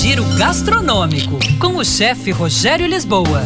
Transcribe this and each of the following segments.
Giro gastronômico com o chefe Rogério Lisboa.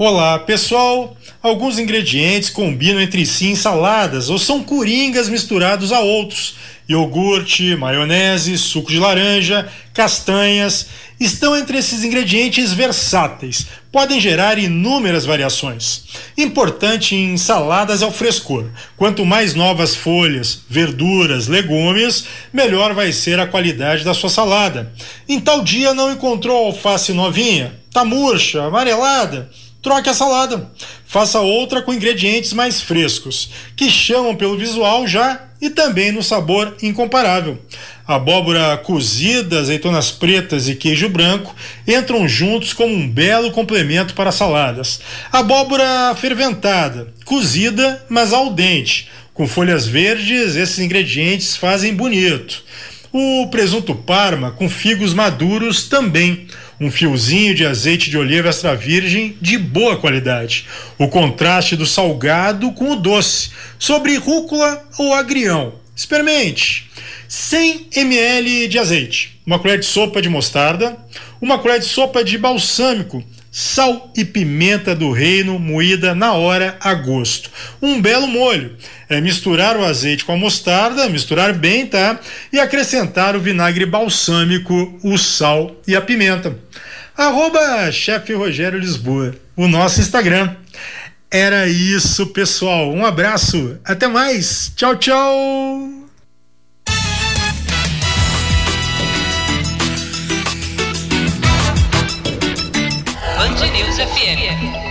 Olá, pessoal! Alguns ingredientes combinam entre si em saladas ou são coringas misturados a outros. Iogurte, maionese, suco de laranja, castanhas estão entre esses ingredientes versáteis, podem gerar inúmeras variações. Importante em saladas é o frescor. Quanto mais novas folhas, verduras, legumes, melhor vai ser a qualidade da sua salada. Em tal dia não encontrou alface novinha? Tá murcha, amarelada? Troque a salada. Faça outra com ingredientes mais frescos, que chamam pelo visual já e também no sabor incomparável. Abóbora cozida, azeitonas pretas e queijo branco entram juntos como um belo complemento para saladas. Abóbora ferventada, cozida, mas al dente. Com folhas verdes, esses ingredientes fazem bonito. O presunto parma com figos maduros também um fiozinho de azeite de oliva extra virgem de boa qualidade. O contraste do salgado com o doce, sobre rúcula ou agrião. Experimente. 100 ml de azeite, uma colher de sopa de mostarda, uma colher de sopa de balsâmico, sal e pimenta do reino moída na hora a gosto. Um belo molho. É misturar o azeite com a mostarda, misturar bem, tá? E acrescentar o vinagre balsâmico, o sal e a pimenta. Arroba chefe Rogério Lisboa, o nosso Instagram. Era isso, pessoal. Um abraço. Até mais. Tchau, tchau. News FM.